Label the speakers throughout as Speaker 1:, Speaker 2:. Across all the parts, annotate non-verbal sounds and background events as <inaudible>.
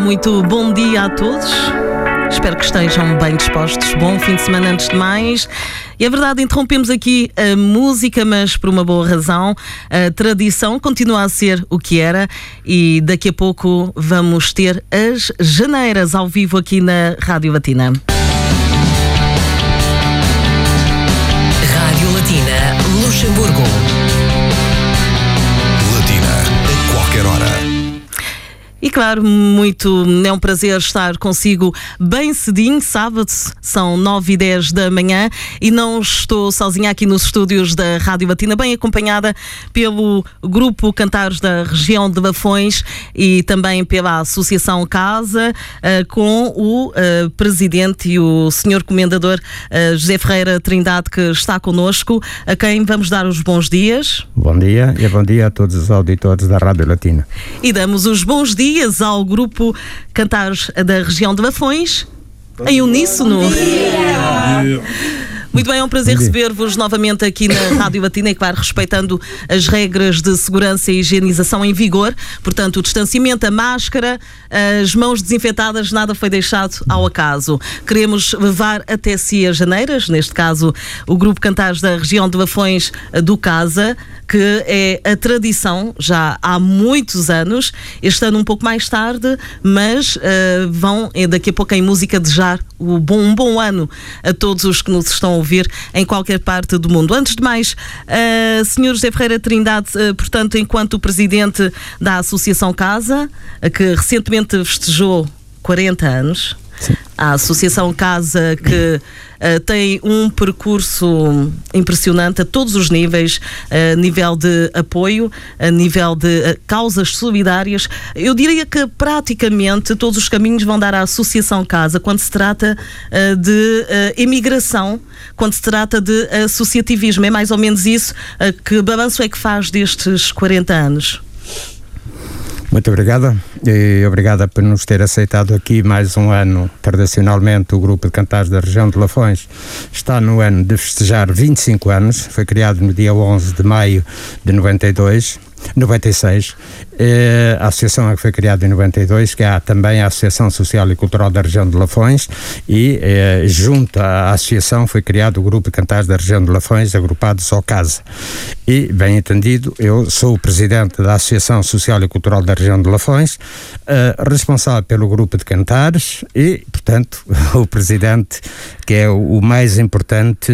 Speaker 1: muito bom dia a todos. Espero que estejam bem dispostos. Bom fim de semana antes de mais. E é verdade, interrompemos aqui a música, mas por uma boa razão. A tradição continua a ser o que era e daqui a pouco vamos ter as janeiras ao vivo aqui na Rádio Latina.
Speaker 2: Rádio Latina Luxemburgo.
Speaker 1: E claro, muito é um prazer estar consigo bem cedinho, sábado, são 9 e 10 da manhã e não estou sozinha aqui nos estúdios da Rádio Batina, bem acompanhada pelo grupo Cantares da região de Bafões e também pela Associação Casa, eh, com o eh, presidente e o senhor comendador eh, José Ferreira Trindade, que está connosco, a quem vamos dar os bons dias.
Speaker 3: Bom dia e bom dia a todos os auditores da Rádio Latina.
Speaker 1: E damos os bons dias ao grupo Cantares da região de Bafões, em uníssono. Muito bem, é um prazer receber-vos novamente aqui na <coughs> Rádio Batina e, claro, respeitando as regras de segurança e higienização em vigor. Portanto, o distanciamento, a máscara, as mãos desinfetadas, nada foi deixado ao acaso. Queremos levar até si as janeiras, neste caso, o Grupo Cantares da região de Bafões do Casa, que é a tradição já há muitos anos, este ano um pouco mais tarde, mas uh, vão daqui a pouco em música desejar o bom, um bom ano a todos os que nos estão ouvir em qualquer parte do mundo. Antes de mais, uh, Sr. José Ferreira Trindade, uh, portanto, enquanto presidente da Associação Casa, que recentemente festejou 40 anos, A Associação Casa que uh, tem um percurso impressionante a todos os níveis, a nível de apoio, a nível de uh, causas solidárias. Eu diria que praticamente todos os caminhos vão dar à Associação Casa quando se trata de imigração, quando se trata de associativismo. É mais ou menos isso. que balanço é que faz destes 40 anos?
Speaker 3: Muito obrigada e obrigada por nos ter aceitado aqui mais um ano. Tradicionalmente, o Grupo de Cantares da região de Lafões está no ano de festejar 25 anos. Foi criado no dia 11 de maio de 92. 96. Eh, a associação que foi criada em 92, que há também a Associação Social e Cultural da região de Lafões e eh, junto à associação foi criado o Grupo de Cantares da região de Lafões, agrupado só Casa. E, bem entendido, eu sou o presidente da Associação Social e Cultural da região de Lafões, eh, responsável pelo Grupo de Cantares e, portanto, <laughs> o presidente que é o mais importante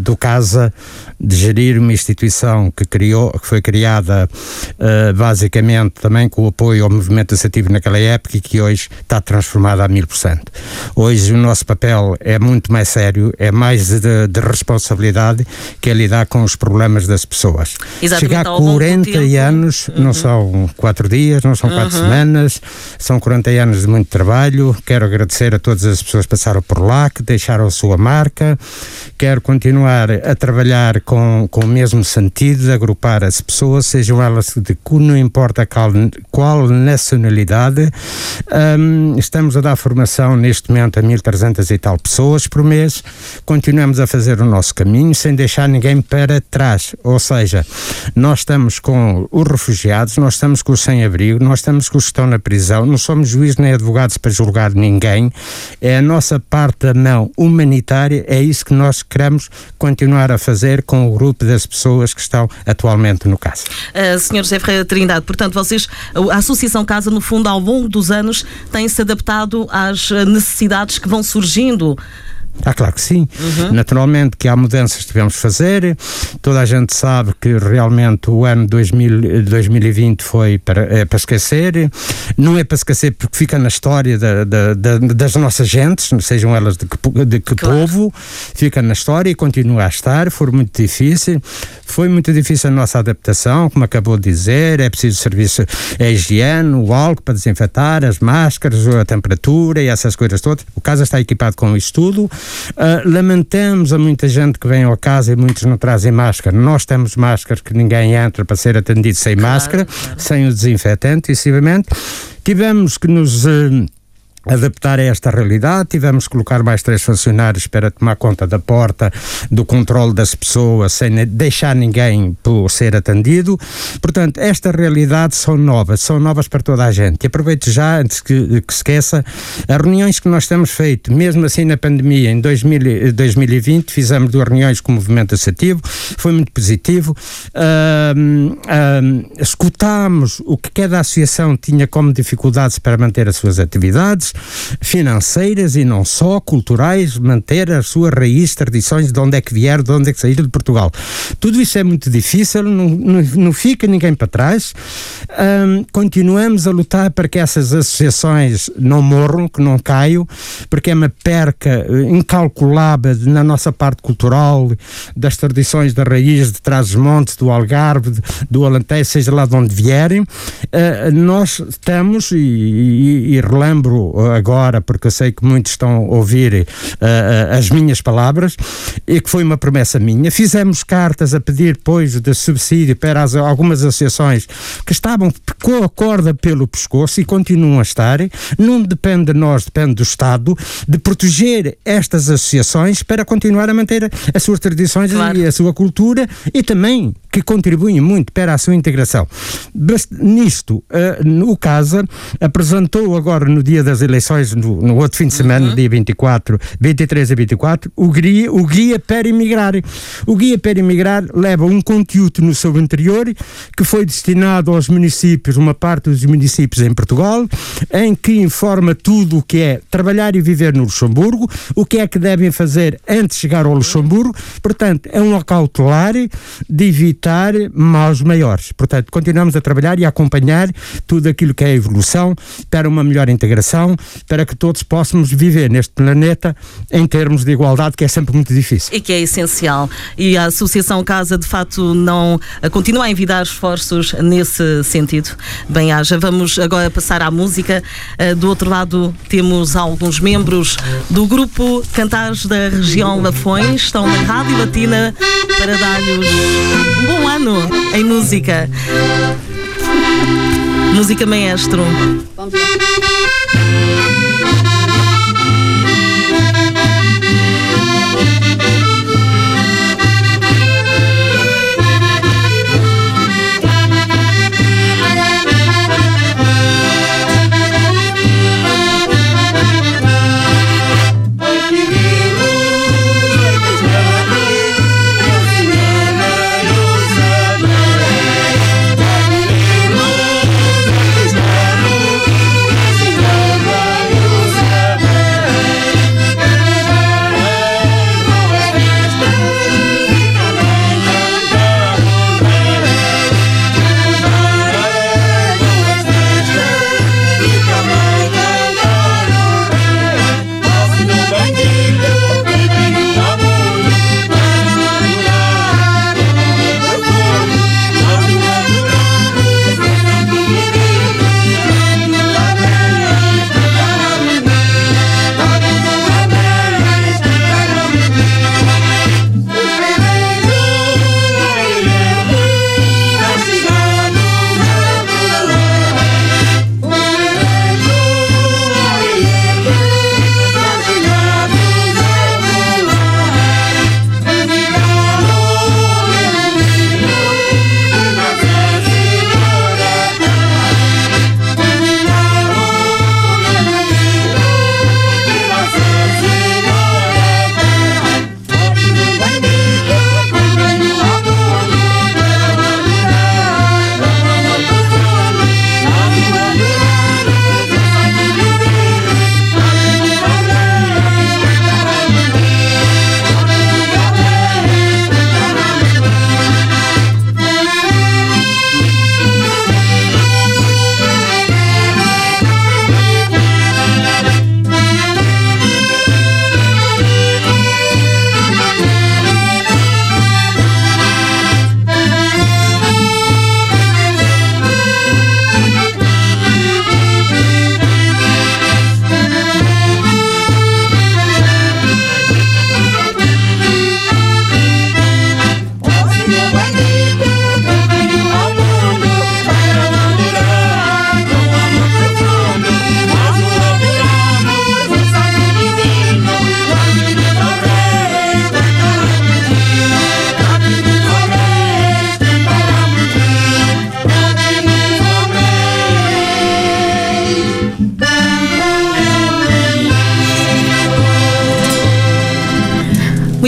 Speaker 3: do Casa de gerir uma instituição que criou, que foi criada uh, basicamente também com o apoio ao movimento associativo naquela época e que hoje está transformada a mil por cento. Hoje o nosso papel é muito mais sério, é mais de, de responsabilidade que é lidar com os problemas das pessoas.
Speaker 1: Exatamente,
Speaker 3: Chegar a 40
Speaker 1: tempo,
Speaker 3: anos
Speaker 1: uhum.
Speaker 3: não são quatro dias, não são quatro
Speaker 1: Uhum.
Speaker 3: semanas, são 40 anos de muito trabalho. Quero agradecer a todas as pessoas passaram por lá, que deixaram a sua marca. Quero continuar a trabalhar com, com o mesmo sentido, de agrupar as pessoas, sejam elas de que não importa qual, qual nacionalidade. Hum, estamos a dar formação neste momento a 1.300 e tal pessoas por mês. Continuamos a fazer o nosso caminho sem deixar ninguém para trás. Ou seja, nós estamos com os refugiados, nós estamos com os sem-abrigo, nós estamos com os que estão na prisão, não somos juízes nem advogados para julgar ninguém. É a nossa parte da mão humanitária, é isso que nós queremos continuar a fazer com o grupo das pessoas que estão atualmente no caso.
Speaker 1: Uh, Sr. José Ferreira Trindade, portanto, vocês, a Associação Casa, no fundo, ao longo dos anos, tem-se adaptado às necessidades que vão surgindo.
Speaker 3: Ah, claro que sim. Naturalmente que há mudanças que tivemos de fazer. Toda a gente sabe que realmente o ano 2000, 2020 foi para, é para esquecer. Não é para esquecer porque fica na história da, da, da, das nossas gentes, sejam elas de que, de que
Speaker 1: Claro.
Speaker 3: povo, fica na história e continua a estar. Foi muito difícil. Foi muito difícil a nossa adaptação, como acabou de dizer. É preciso serviço, a higiene, o álcool para desinfetar, as máscaras, a temperatura e essas coisas todas. O casa está equipado com isso tudo. Ah, lamentamos a muita gente que vem ao casa e muitos não trazem máscara. Nós temos máscaras que ninguém entra para ser atendido sem máscara, sem o desinfetante, excessivamente. Tivemos que nos. eh, adaptar a esta realidade. Tivemos que colocar mais três funcionários para tomar conta da porta, do controle das pessoas, sem deixar ninguém por ser atendido. Portanto, esta realidade são novas, são novas para toda a gente. E aproveito já, antes que, que esqueça, as reuniões que nós temos feito, mesmo assim na pandemia, em 2000, 2020, fizemos duas reuniões com o movimento associativo, foi muito positivo. Uh, uh, escutámos o que cada associação tinha como dificuldades para manter as suas atividades financeiras e não só, culturais, manter as suas raízes, tradições, de onde é que vieram, de onde é que saíram de Portugal. Tudo isso é muito difícil, não, não, não fica ninguém para trás. Um, continuamos a lutar para que essas associações não morram, que não caiam, porque é uma perca eh, incalculável na nossa parte cultural, das tradições da raiz de Trás-os-Montes, do Algarve, do Alentejo, seja lá de onde vierem. Uh, nós estamos, e, e, e relembro agora, porque eu sei que muitos estão a ouvir uh, as minhas palavras, e que foi uma promessa minha. Fizemos cartas a pedir, depois, de subsídio para as, algumas associações que estavam com a corda pelo pescoço e continuam a estar. Não depende de nós, depende do Estado, de proteger estas associações para continuar a manter as suas tradições claro. e a sua cultura e também que contribuem muito para a sua integração. Nisto, uh, o CASA apresentou agora no dia das eleições, no, no outro fim de semana, uhum. dia 24, 23 a 24, o guia, o guia para emigrar. O guia para emigrar leva um conteúdo no seu interior que foi destinado aos municípios, uma parte dos municípios em Portugal, em que informa tudo o que é trabalhar e viver no Luxemburgo, o que é que devem fazer antes de chegar ao Luxemburgo. Portanto, é um cautelar de evitar evitar maus maiores. Portanto, continuamos a trabalhar e a acompanhar tudo aquilo que é a evolução para uma melhor integração, para que todos possamos viver neste planeta em termos de igualdade, que é sempre muito difícil.
Speaker 1: E que é essencial. E a Associação Casa, de facto, não continua a envidar esforços nesse sentido. Bem, haja. Vamos agora passar à música. Eh, do outro lado, temos alguns membros do grupo Cantares da região Lafões. Estão na Rádio Latina para dar-lhes um bom ano em música. Música maestro. Vamos lá. Thank you.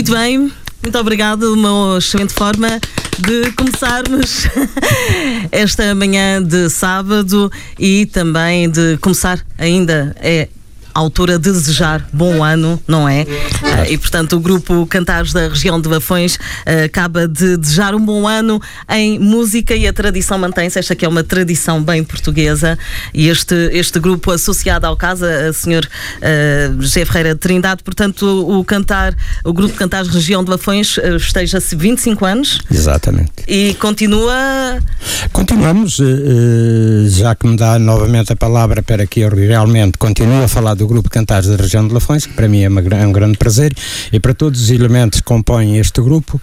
Speaker 1: Muito bem, muito obrigado. Uma excelente forma de começarmos <laughs> esta manhã de sábado e também de começar ainda é altura de desejar bom ano, não é? Uh, e portanto o grupo Cantares da região de Bafões uh, acaba de desejar um bom ano em música e a tradição mantém-se. Esta que é uma tradição bem portuguesa e este, este grupo associado ao casa, a senhor uh, José Ferreira de Trindade, portanto o, o cantar, o grupo Cantares Região de Bafões uh, esteja-se 25 anos.
Speaker 3: Exatamente.
Speaker 1: E continua.
Speaker 3: Continuamos, já que me dá novamente a palavra para que eu realmente continue a falar do do Grupo Cantares da região de Lafões, que para mim é, uma, é, um grande prazer, e para todos os elementos que compõem este grupo.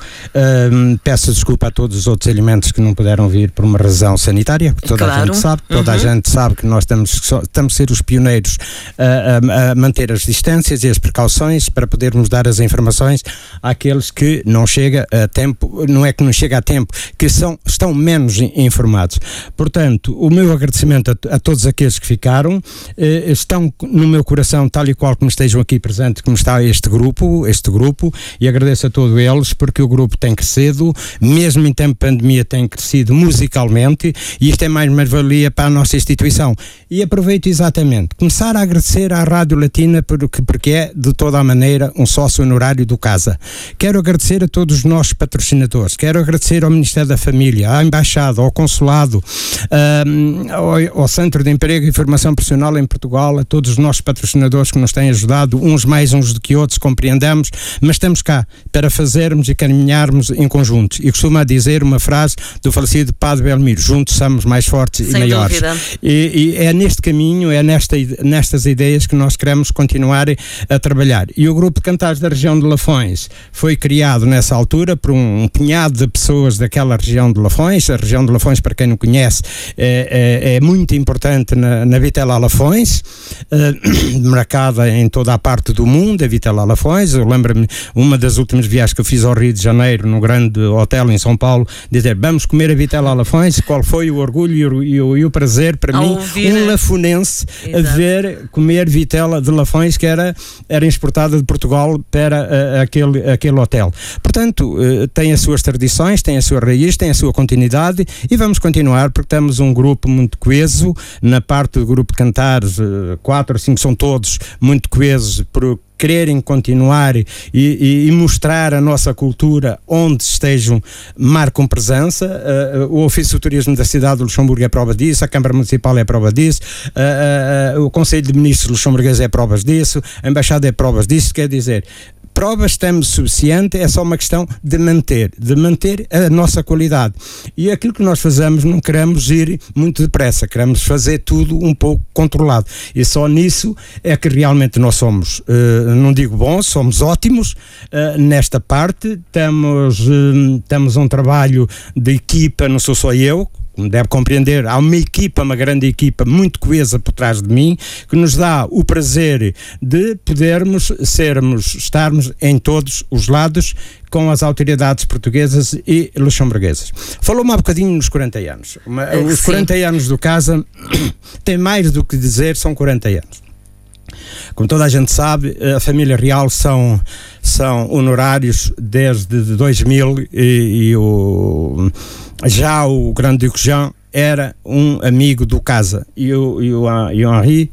Speaker 3: Um, peço desculpa a todos os outros elementos que não puderam vir por uma razão sanitária, porque toda claro. a gente sabe, toda uhum. a gente sabe que nós estamos, estamos a ser os pioneiros a, a, a manter as distâncias e as precauções para podermos dar as informações àqueles que não chega a tempo, não é que não chega a tempo, que são, estão menos informados. Portanto, o meu agradecimento a, a todos aqueles que ficaram, eh, estão no meu coração, tal e qual como estejam aqui presentes, como está este grupo, este grupo, e agradeço a todos eles porque o grupo tem crescido, mesmo em tempo de pandemia tem crescido musicalmente, e isto é mais mais-valia para a nossa instituição. E aproveito exatamente, começar a agradecer à Rádio Latina porque, porque é, de toda a maneira, um sócio honorário do Casa. Quero agradecer a todos os nossos patrocinadores, quero agradecer ao Ministério da Família, à Embaixada, ao Consulado, um, ao, ao Centro de Emprego e Formação Profissional em Portugal, a todos os nossos patrocinadores patrocinadores que nos têm ajudado, uns mais, uns do que outros, compreendemos, mas estamos cá para fazermos e caminharmos em conjunto. E costuma dizer uma frase do falecido Padre Belmiro: juntos somos mais fortes
Speaker 1: Sem
Speaker 3: e maiores. E, e, é neste caminho, é nesta, nestas ideias que nós queremos continuar a trabalhar. E o grupo de cantares da região de Lafões foi criado nessa altura por um, um punhado de pessoas daquela região de Lafões. A região de Lafões, para quem não conhece, é, é, é muito importante na, na Vitela Lafões. Uh, marcada em toda a parte do mundo, a Vitela Lafões. Eu lembro-me, uma das últimas viagens que eu fiz ao Rio de Janeiro, num grande hotel em São Paulo, dizer vamos comer a Vitela Lafões. Qual foi o orgulho e o, e o, e o prazer para mim, um lafonense, a ver comer vitela de Lafões que era, era exportada de Portugal para uh, aquele, aquele hotel. Portanto, uh, tem as suas tradições, tem a sua raiz, tem a sua continuidade e vamos continuar porque temos um grupo muito coeso na parte do grupo de cantares, uh, quatro ou cinco são todos muito coesos por quererem continuar e, e, e, mostrar a nossa cultura onde estejam, marcam presença. Uh, o Ofício do Turismo da cidade de Luxemburgo é prova disso, a Câmara Municipal é prova disso, uh, uh, o Conselho de Ministros luxemburguês é provas disso, a Embaixada é provas disso, quer dizer, provas temos suficiente, é só uma questão de manter, de manter a nossa qualidade. E aquilo que nós fazemos, não queremos ir muito depressa, queremos fazer tudo um pouco controlado. E só nisso é que realmente nós somos, uh, não digo bons, somos ótimos uh, nesta parte. Temos, uh, temos um trabalho de equipa, não sou só eu, como deve compreender, há uma equipa, uma grande equipa muito coesa por trás de mim, que nos dá o prazer de podermos sermos, estarmos em todos os lados com as autoridades portuguesas e luxemburguesas. Falou-me há bocadinho nos 40 anos. Uma, é os 40 anos do Casa <coughs> tem mais do que dizer, são 40 anos. Como toda a gente sabe, a família real são, são honorários desde 2000 e, e o já o Grande Duque Jean era um amigo do casa. E o, e o, e o Henri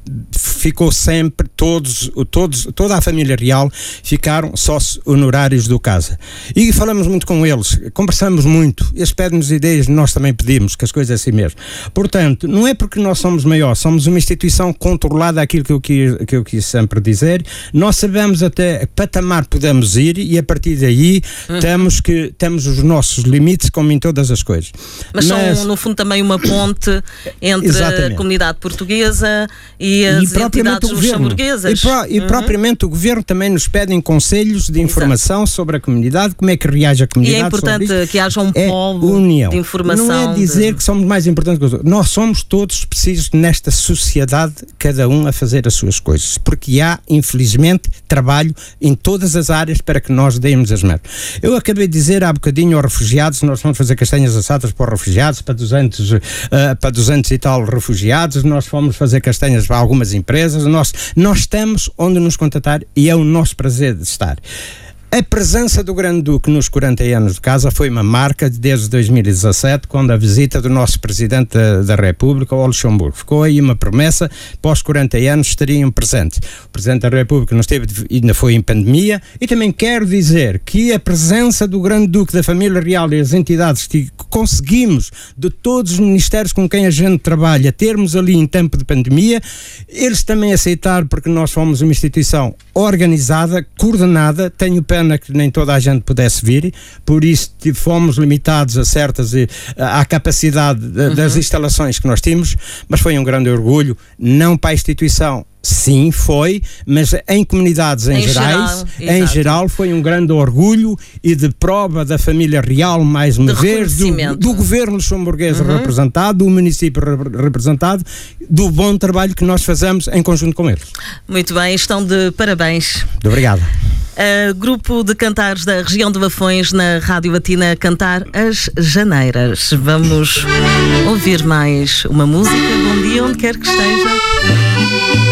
Speaker 3: ficou sempre, todos, todos, toda a família real ficaram sócios honorários do casa. E falamos muito com eles, conversamos muito, eles pedem-nos ideias, nós também pedimos, que as coisas é assim mesmo. Portanto, não é porque nós somos maiores, somos uma instituição controlada, aquilo que eu quis, que eu quis sempre dizer, nós sabemos até que patamar podemos ir e a partir daí uhum. temos, que, temos os nossos limites, como em todas as coisas.
Speaker 1: Mas, Mas são, no fundo, também uma ponte <coughs> entre Exatamente. a comunidade portuguesa e as e entidades luxemburguesas.
Speaker 3: E, pro, e uhum. propriamente o governo também nos pedem conselhos de informação Exato. sobre a comunidade, como é que reage a comunidade.
Speaker 1: E é importante que haja um
Speaker 3: é
Speaker 1: polo
Speaker 3: união.
Speaker 1: de informação.
Speaker 3: Não é dizer
Speaker 1: de...
Speaker 3: que somos mais importantes que os outros. Nós somos todos precisos nesta sociedade, cada um a fazer as suas coisas, porque há, infelizmente, trabalho em todas as áreas para que nós demos as mãos. Eu acabei de dizer há bocadinho aos refugiados, nós vamos fazer castanhas assadas para os refugiados, para 200, uh, eh, para 200 e tal refugiados, nós fomos fazer castanhas para algumas empresas, nós, nós estamos onde nos contatar e é o nosso prazer de estar. A presença do Grande Duque nos 40 anos de casa foi uma marca desde 2017, quando a visita do nosso Presidente da, da República ao Luxemburgo. Ficou aí uma promessa, pós 40 anos estariam presentes. O Presidente da República não esteve, ainda foi em pandemia, e também quero dizer que a presença do Grande Duque, da família real e as entidades que conseguimos, de todos os ministérios com quem a gente trabalha, termos ali em tempo de pandemia, eles também aceitaram, porque nós fomos uma instituição organizada, coordenada, tenho pena pena que nem toda a gente pudesse vir, por isso fomos limitados a certas à capacidade das uhum. instalações que nós tínhamos, mas foi um grande orgulho, não para a instituição, Sim, foi, mas em comunidades em, em gerais, geral, em geral, foi um grande orgulho e de prova da família real, mais uma de vez, do, do, governo luxemburguês uhum. representado, do município representado, do bom trabalho que nós fazemos em conjunto com eles.
Speaker 1: Muito bem, estão de parabéns.
Speaker 3: Muito obrigado.
Speaker 1: Uh, grupo de cantares da região de Bafões na Rádio Batina cantar as Janeiras. Vamos ouvir mais uma música. Bom dia, onde quer que esteja.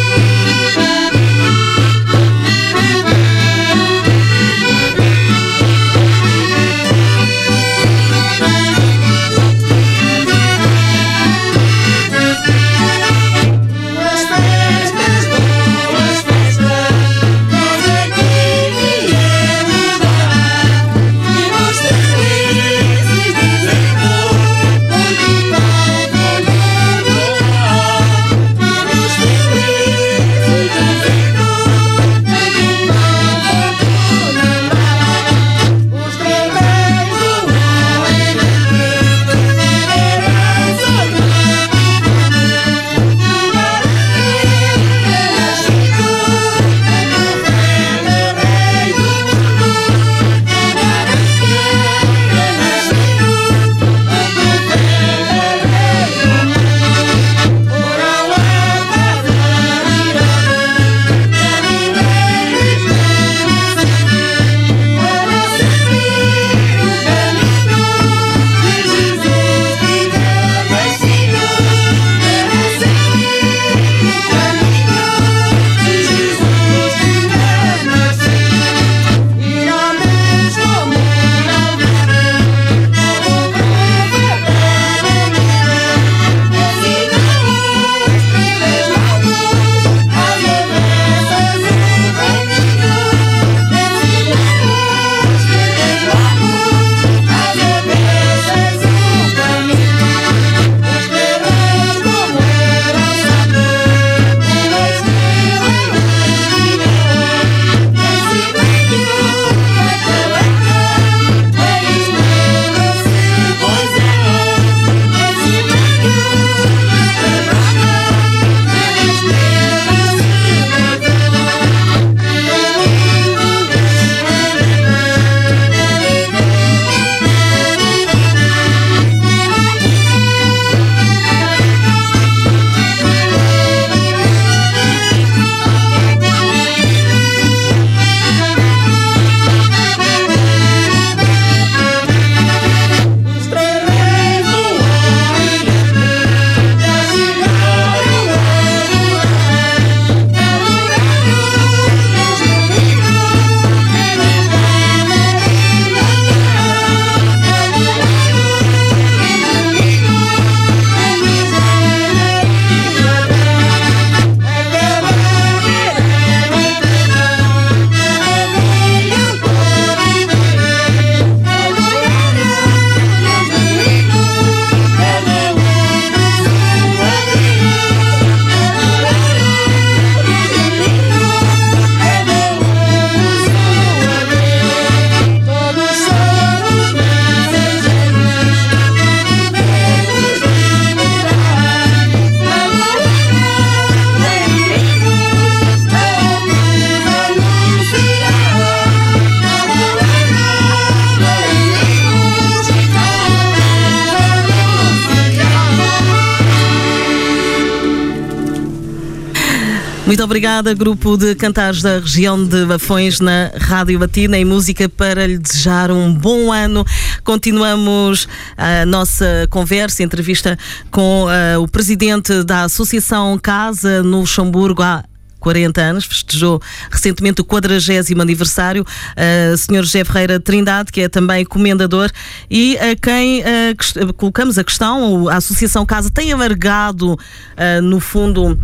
Speaker 1: Muito obrigada, grupo de cantares da região de Bafões na Rádio Batina em música para lhe desejar um bom ano. Continuamos a nossa conversa, entrevista com uh, o presidente da Associação Casa no Luxemburgo há 40 anos, festejou recentemente o 40 aniversário. Uh, Sr. José Ferreira Trindade, que é também comendador, e a quem uh, colocamos a questão, a Associação Casa tem amargado, uh, no fundo,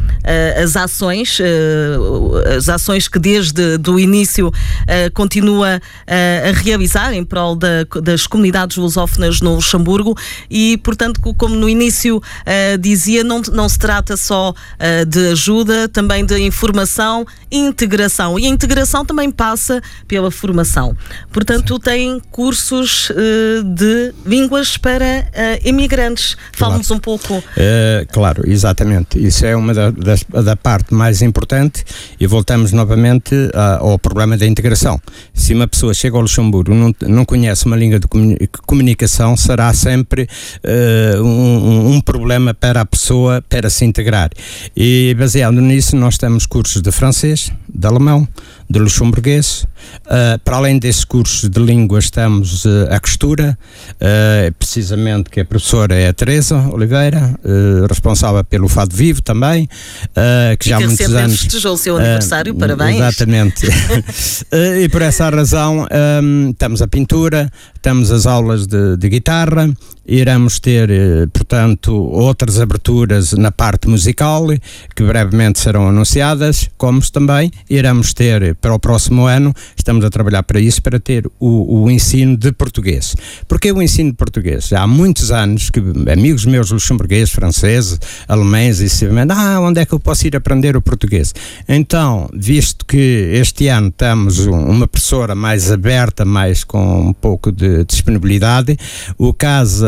Speaker 1: as ações, as ações que desde do início continua a realizar em prol da, das comunidades lusófonas no Luxemburgo e, portanto, como no início dizia, não, não se trata só de ajuda, também de informação e integração. E a integração também passa pela formação. Portanto, Sim. tem cursos uh, de línguas para uh, imigrantes. Fala-nos claro. um pouco.
Speaker 3: Uh, claro, exatamente. Isso é uma da, da, da, parte mais importante e voltamos novamente ao problema da integração. Se uma pessoa chega ao Luxemburgo e não, não conhece uma língua de comunicação, será sempre um, um problema para a pessoa para se integrar. E baseado nisso, nós temos cursos de francês, de alemão, de luxemburguês. Uh, para além desses cursos de línguas, temos uh, a costura, uh, precisamente que a professora é a Teresa Oliveira, responsável pelo Fado Vivo também, que
Speaker 1: e
Speaker 3: já há muitos anos.
Speaker 1: festejou o seu aniversário, parabéns.
Speaker 3: Exatamente. <laughs> e por essa razão, um, temos a pintura, temos as aulas de, de guitarra, iremos ter, portanto, outras aberturas na parte musical, que brevemente serão anunciadas, como também iremos ter para o próximo ano, estamos a trabalhar para isso, para ter o, o ensino de português. Porque o ensino de português? Há muitos anos que amigos meus luxemburgueses, franceses, alemães, e se ah, onde é que eu posso ir aprender o português? Então, visto que este ano temos uma professora mais aberta, mais com um pouco de disponibilidade, o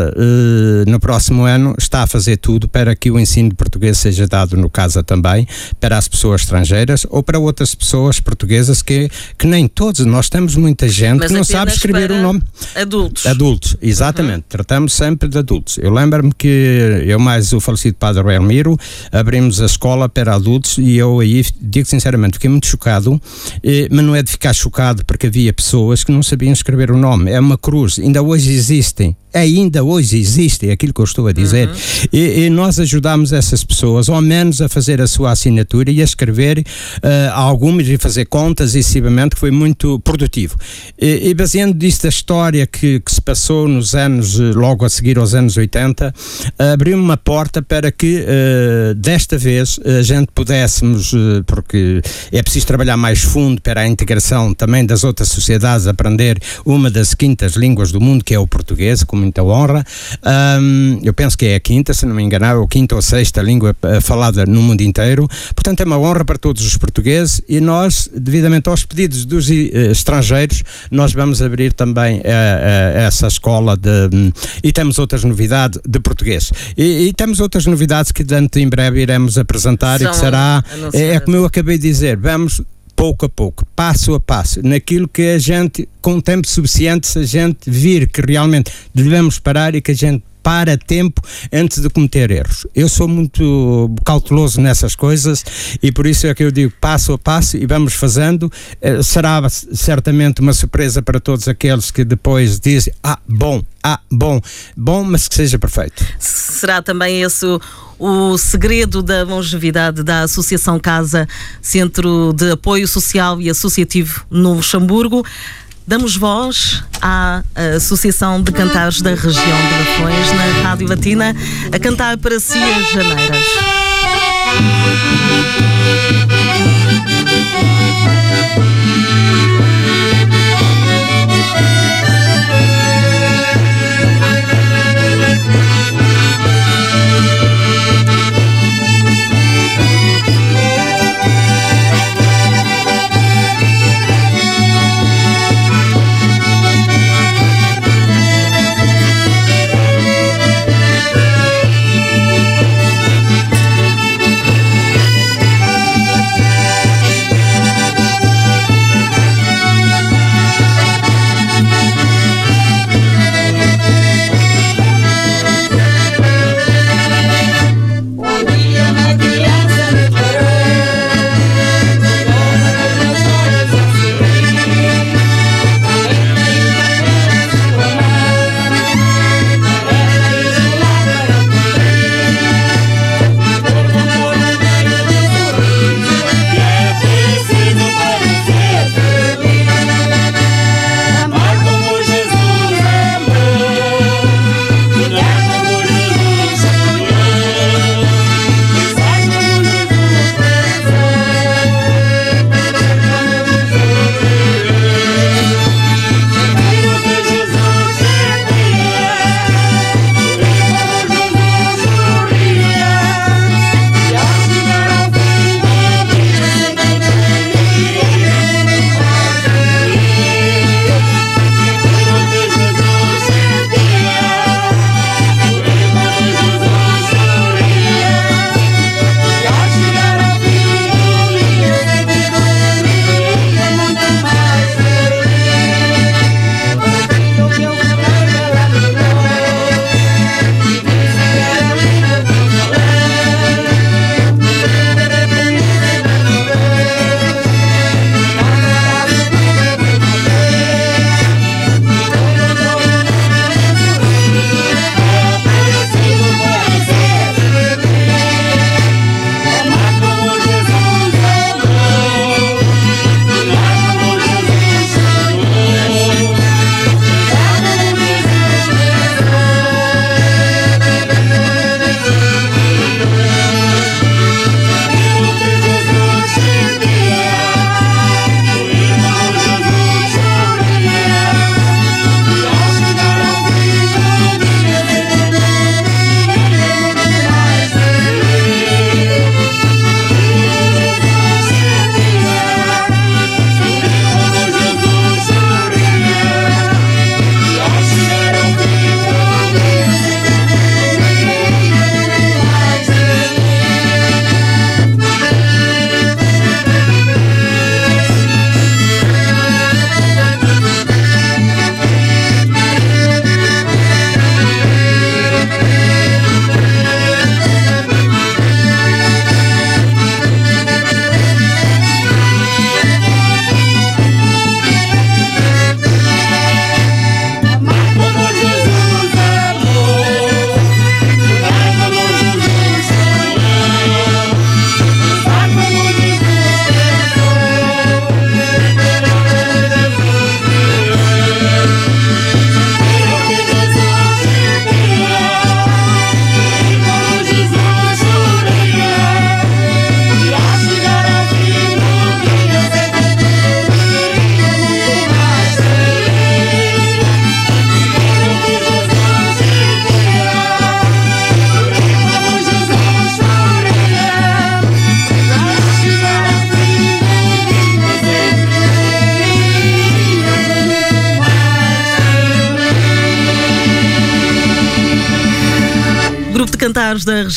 Speaker 3: CASA, eh, no próximo ano, está a fazer tudo para que o ensino de português seja dado no CASA também, para as pessoas estrangeiras ou para outras pessoas portuguesas que, que nem todos, nós temos muita gente
Speaker 1: Mas
Speaker 3: que não sabe escrever o nome.
Speaker 1: Adultos.
Speaker 3: Adultos, exatamente. Uhum. Tratamos sempre de adultos. Eu lembro-me que eu mais o falecido Padre Elmiro abrimos a escola para adultos e eu aí, digo sinceramente, fiquei muito chocado, eh, mas não é de ficar chocado porque havia pessoas que não sabiam escrever o nome. É uma cruz. Ainda hoje existem ainda hoje existe, é aquilo que eu estou a dizer, uhum. e, e, nós ajudamos essas pessoas, ao menos a fazer a sua assinatura e a escrever uh, algumas e fazer contas e que foi muito produtivo. E, e baseando disto da história que, que, se passou nos anos, logo a seguir aos anos 80, abriu uma porta para que uh, desta vez a gente pudéssemos, uh, porque é preciso trabalhar mais fundo para a integração também das outras sociedades, aprender uma das quintas línguas do mundo, que é o português, como muita honra. Um, eu penso que é a quinta, se não me enganar, ou quinta ou sexta língua uh, falada no mundo inteiro. Portanto, é uma honra para todos os portugueses e nós, devidamente aos pedidos dos uh, estrangeiros, nós vamos abrir também uh, essa escola de, e temos outras novidades de português. E, e, temos outras novidades que dentro em breve iremos apresentar São e que será, é, é como eu acabei de dizer, vamos pouco a pouco, passo a passo, naquilo que a gente, com tempo suficiente, se a gente vir que realmente devemos parar e que a gente para tempo antes de cometer erros. Eu sou muito cauteloso nessas coisas e por isso é que eu digo passo a passo e vamos fazendo. Eh, será certamente uma surpresa para todos aqueles que depois dizem: ah, bom, ah, bom, bom, mas que seja perfeito.
Speaker 1: Será também esse o, o segredo da longevidade da Associação Casa, Centro de Apoio Social e Associativo no Luxemburgo. Damos voz à Associação de Cantares da região de Lafões, na Rádio Latina, a cantar para si as janeiras.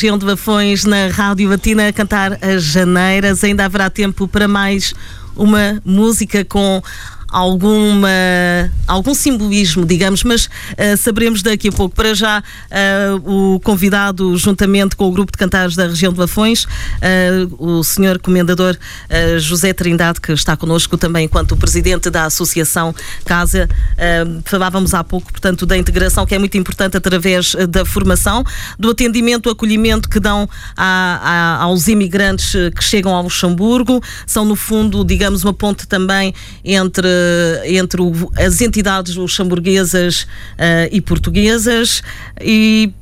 Speaker 1: Região de Bafões na Rádio Batina a cantar as janeiras. Ainda haverá tempo para mais uma música com alguma, algum simbolismo, digamos, mas uh, saberemos daqui a pouco. Para já, uh, o convidado, juntamente com o grupo de cantares da região de Lafões, uh, o senhor comendador José Trindade, que está connosco também enquanto presidente da Associação Casa. falávamos há pouco, portanto, da integração, que é muito importante através da formação, do atendimento, o acolhimento que dão a, a, aos imigrantes que chegam ao Luxemburgo. São, no fundo, digamos, uma ponte também entre eh, entre as entidades luxemburguesas uh, e portuguesas e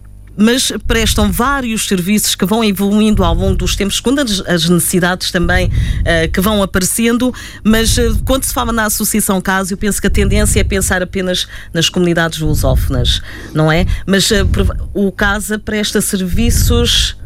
Speaker 1: mas prestam vários serviços que vão evoluindo ao longo dos tempos, segundo as necessidades também uh, que vão aparecendo. Mas uh, quando se fala na Associação Caso, eu penso que a tendência é pensar apenas nas comunidades lusófonas, não é? Mas uh, o Casa presta serviços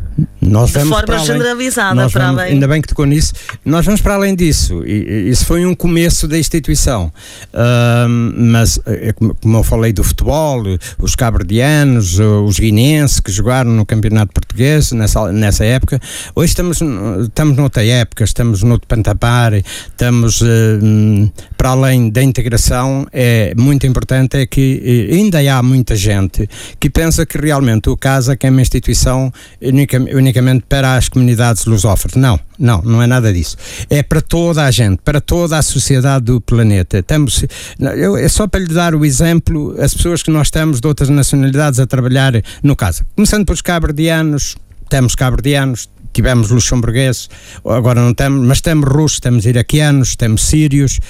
Speaker 3: nós
Speaker 1: de forma generalizada para
Speaker 3: vamos,
Speaker 1: além.
Speaker 3: Ainda bem que tocou nisso. Nós vamos para além disso. E, isso foi um começo da instituição. Uh, mas, é como eu falei do futebol, os cabredianos, os guinenses que jogaram no Campeonato Português nessa, nessa época, hoje estamos, estamos noutra época, estamos noutro pantapar, estamos uh, para além da integração. É muito importante é que ainda há muita gente que pensa que realmente o CASA que é uma instituição única unicamente para as comunidades lusófonas. Não, não, não é nada disso. É para toda a gente, para toda a sociedade do planeta. Estamos, eu, é só para lhe dar o exemplo, as pessoas que nós temos de outras nacionalidades a trabalhar no caso. Começando pelos cabredianos, temos cabredianos, tivemos luxemburgueses, agora não temos, mas temos russos, temos iraquianos, temos sírios.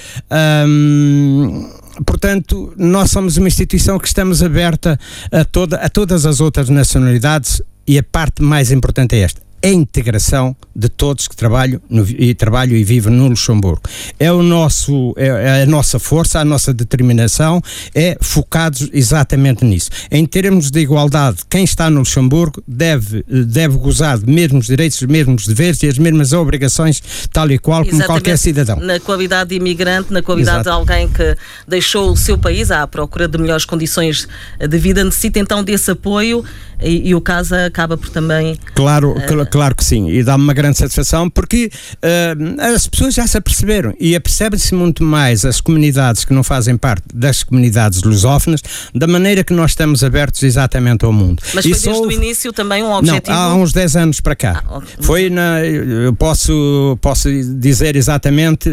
Speaker 3: Hum, portanto, nós somos uma instituição que estamos aberta a, toda, a todas as outras nacionalidades e a parte mais importante é esta a integração de todos que trabalham, no, e, trabalham e vivem no Luxemburgo. É, o nosso, é, é a nossa força, a nossa determinação, é focados exatamente nisso. Em termos de igualdade, quem está no Luxemburgo deve, deve gozar de mesmos direitos, os mesmos deveres e as mesmas obrigações, tal e qual como qualquer cidadão.
Speaker 1: Na qualidade de imigrante, na qualidade Exato. de alguém que deixou o seu país à procura de melhores condições de vida, necessita então desse apoio e, e o CASA acaba por também.
Speaker 3: Claro, uh, claro que sim, e dá-me uma grande satisfação porque uh, as pessoas já se aperceberam e apercebem-se muito mais as comunidades que não fazem parte das comunidades lusófonas da maneira que nós estamos abertos exatamente ao mundo.
Speaker 1: Mas foi desde o início também um objetivo?
Speaker 3: Não, há uns 10 anos para cá. Ah, foi na. Eu posso, posso dizer exatamente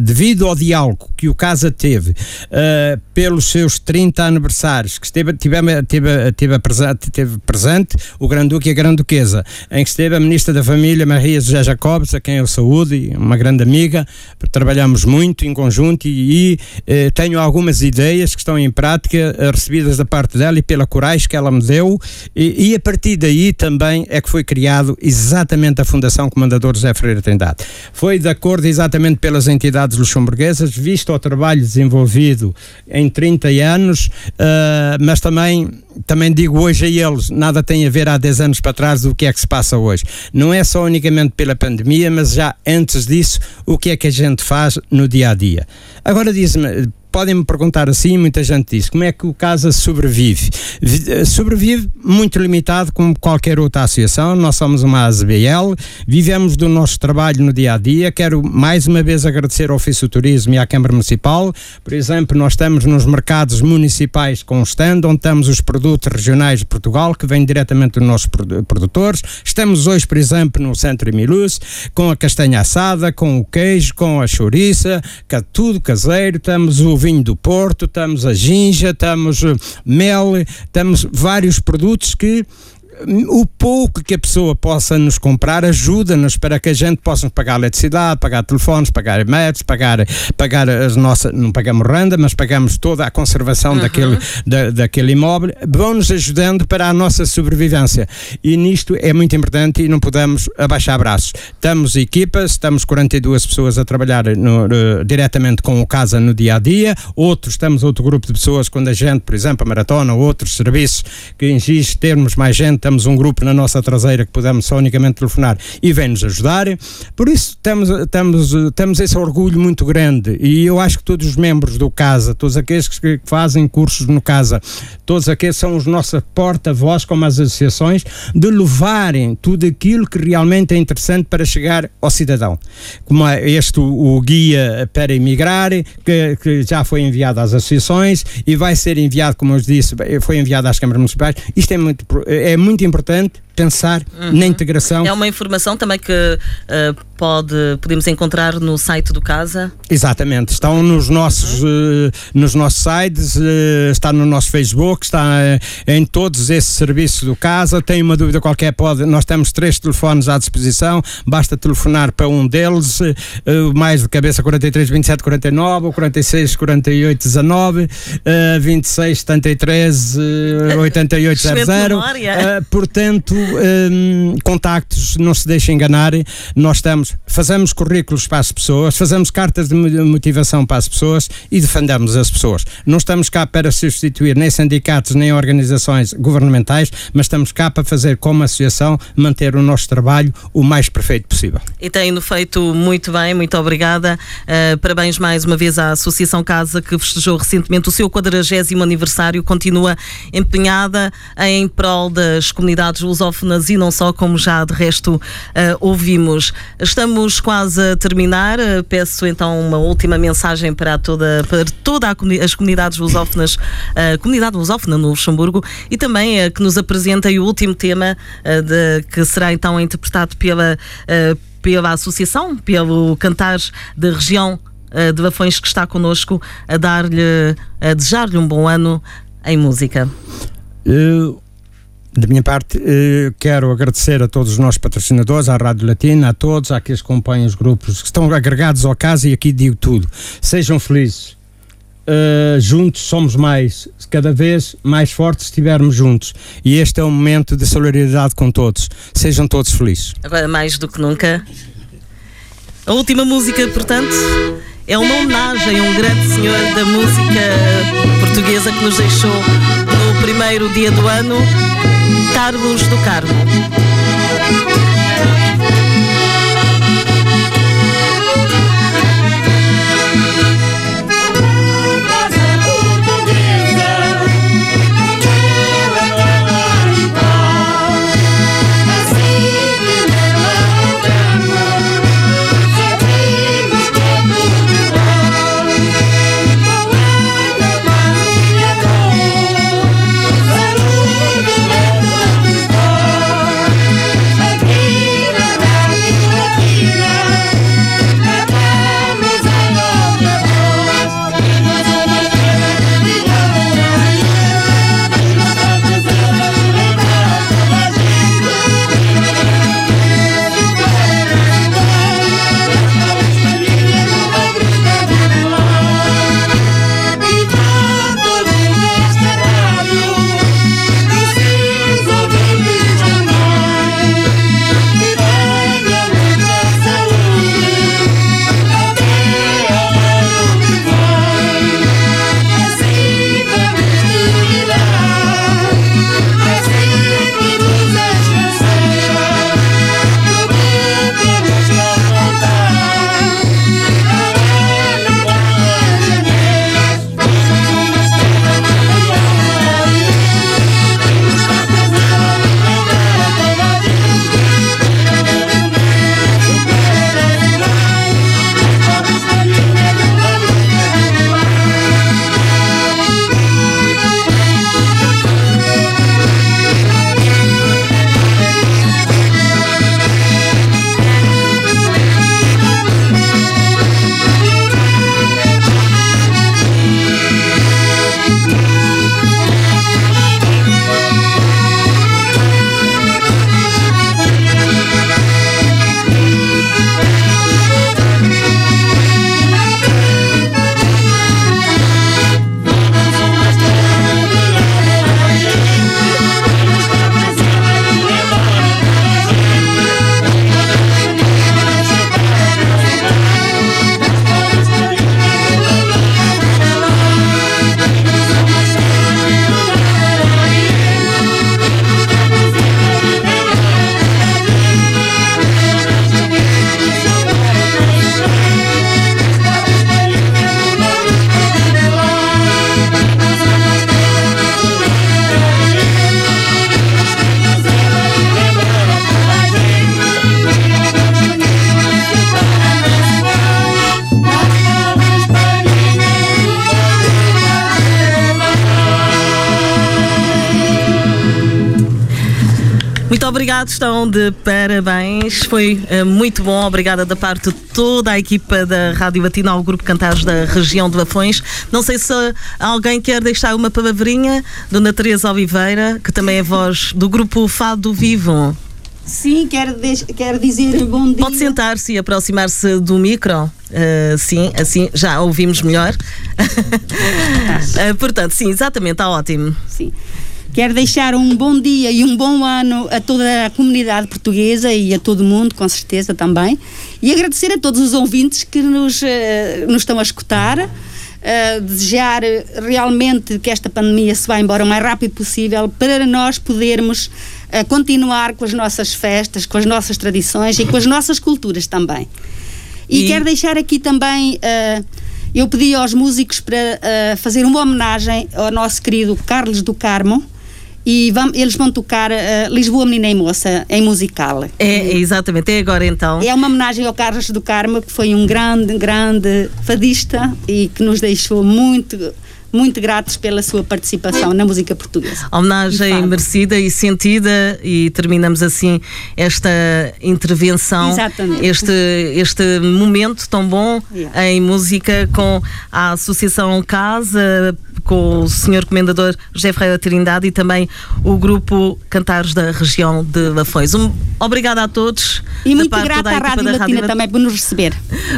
Speaker 3: devido ao diálogo que o CASA teve uh, pelos seus 30 aniversários, que esteve, tivemos, teve, teve a presente, o Grande-Duque e a Grande-Duquesa, em que esteve a Ministra da Família, Maria José Jacobs, a quem eu saúde, uma grande amiga, trabalhamos muito em conjunto e, e eh, tenho algumas ideias que estão em prática, eh, recebidas da parte dela e pela coragem que ela me deu, e, e, a partir daí também é que foi criado exatamente a Fundação Comandador José Freire Trindade. Foi de acordo exatamente pelas entidades luxemburguesas, visto o trabalho desenvolvido em 30 anos, uh, mas também também digo hoje a eles, nada tem a ver há 10 anos para trás do que é que se passa hoje. Não é só unicamente pela pandemia, mas já antes disso, o que é que a gente faz no dia a dia. Agora diz-me, podem me perguntar assim, muita gente diz, como é que o Casa sobrevive? Eh, sobrevive muito limitado como qualquer outra associação, nós somos uma ASBL, vivemos do nosso trabalho no dia a dia. Quero mais uma vez agradecer ao Ofício Turismo e à Câmara Municipal. Por exemplo, nós estamos nos mercados municipais com stand, onde temos os produtos regionais de Portugal, que vêm diretamente dos nossos produtores. Estamos hoje, por exemplo, no Centro Emilus, com a castanha assada, com o queijo, com a chouriça, tudo caseiro. Temos o vinho do Porto, estamos a ginja, estamos mel, temos vários produtos que o pouco que a pessoa possa nos comprar ajuda-nos para que a gente possa pagar eletricidade, pagar telefones, pagar metros, pagar, pagar as nossas, não pagamos renda, mas pagamos toda a conservação uhum. daquele, da, daquele imóvel, vão-nos ajudando para a nossa sobrevivência. E nisto é muito importante e não podemos abaixar braços. Estamos equipas, estamos 42 pessoas a trabalhar no, no, diretamente com o casa no dia a dia, outros, estamos outro grupo de pessoas quando a gente, por exemplo, a maratona, outros serviços que exige termos mais gente temos um grupo na nossa traseira que podemos só unicamente telefonar e vem-nos ajudar. Por isso temos, temos, temos esse orgulho muito grande e eu acho que todos os membros do Casa, todos aqueles que fazem cursos no Casa, todos aqueles são os nossos porta-voz, como as associações, de levarem tudo aquilo que realmente é interessante para chegar ao cidadão. Como é este, o, guia para emigrar, que, que, já foi enviado às associações e vai ser enviado, como eu disse, foi enviado às câmaras municipais. Isto é muito, é muito importante pensar uhum. na integração.
Speaker 1: É uma informação também que uh, pode, podemos encontrar no site do Casa?
Speaker 3: Exatamente, estão nos nossos, uhum. uh, nos nossos sites, uh, está no nosso Facebook, está em todos esses serviços do Casa. Tem uma dúvida qualquer, pode. Nós temos três telefones à disposição, basta telefonar para um deles, mais de cabeça 43 27 49 ou 46 48 19, 26 73 88 00. portanto, um, contactos, não se deixem enganar. Nós estamos, fazemos currículos para as pessoas, fazemos cartas de motivação para as pessoas e defendemos as pessoas. Não estamos cá para substituir nem sindicatos nem organizações governamentais, mas estamos cá para fazer como associação manter o nosso trabalho o mais perfeito possível.
Speaker 1: E tem-no feito muito bem, muito obrigada. Uh, parabéns mais uma vez à Associação Casa que festejou recentemente o seu 40 aniversário, continua empenhada em prol das comunidades lusófonas lusófonas e não só, como já de resto uh, ouvimos. Estamos quase a terminar. Uh, peço então uma última mensagem para toda, para toda as comunidades lusófonas, a uh, comunidade lusófona no Luxemburgo e também uh, que nos apresenta o último tema de, que será então interpretado pela, pela associação, pelo cantar da região de Bafões que está connosco a dar-lhe, a desejar-lhe um bom ano em música.
Speaker 3: Eu da minha parte, eh, quero agradecer a todos os nossos patrocinadores, à Rádio Latina, a todos, àqueles que acompanham os grupos que estão agregados ao caso e aqui digo tudo. Sejam felizes. Uh, juntos somos mais, cada vez mais fortes estivermos juntos. E este é um momento de solidariedade com todos. Sejam todos felizes.
Speaker 1: Agora, mais do que nunca, a última música, portanto, é uma homenagem a um grande senhor da música portuguesa que nos deixou no primeiro dia do ano, Carlos do Carmo. Obrigado, estão de parabéns. Foi uh, muito bom. Obrigada da parte de toda a equipa da Rádio Batina ao Grupo Cantares da região de Lafões. Não sei se alguém quer deixar uma palavrinha. Dona Teresa Oliveira, que também é voz do Grupo Fado Vivo.
Speaker 4: Sim, quero, quero dizer bom dia.
Speaker 1: Pode sentar-se e aproximar-se do micro. Uh, sim, assim já ouvimos melhor. uh, <laughs> portanto, sim, exatamente, está ótimo.
Speaker 4: Sim. Quero deixar um bom dia e um bom ano a toda a comunidade portuguesa e a todo mundo, com certeza também. E agradecer a todos os ouvintes que nos, uh, nos estão a escutar. Uh, desejar realmente que esta pandemia se vá embora o mais rápido possível para nós podermos uh, continuar com as nossas festas, com as nossas tradições e com as nossas culturas também. E, e... quero deixar aqui também. Eu pedi aos músicos para fazer uma homenagem ao nosso querido Carlos do Carmo, e vamos, eles vão tocar uh, Lisboa Menina e Moça em musical.
Speaker 1: É, é, exatamente, é agora então.
Speaker 4: É uma homenagem ao Carlos do Carmo, que foi um grande, grande fadista e que nos deixou muito muito gratos pela sua participação na música portuguesa.
Speaker 1: Homenagem merecida e sentida e terminamos assim esta intervenção,
Speaker 4: Exatamente.
Speaker 1: este este momento tão bom yeah. em música com a Associação Casa com o Sr. Comendador José Ferreira Trindade e também o grupo Cantares da região de Lafões. Um, obrigada a todos.
Speaker 4: E muito grata à Rádio Latina Rádio também por nos receber.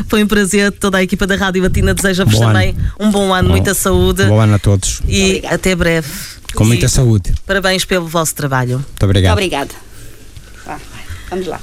Speaker 1: Foi um prazer, toda a equipa da Rádio Latina deseja-vos também um bom ano, bom, muita saúde.
Speaker 3: Bom ano a todos.
Speaker 1: E até breve.
Speaker 3: Com muita e saúde.
Speaker 1: Parabéns pelo vosso trabalho.
Speaker 3: Muito obrigado.
Speaker 4: Muito obrigada. vamos lá.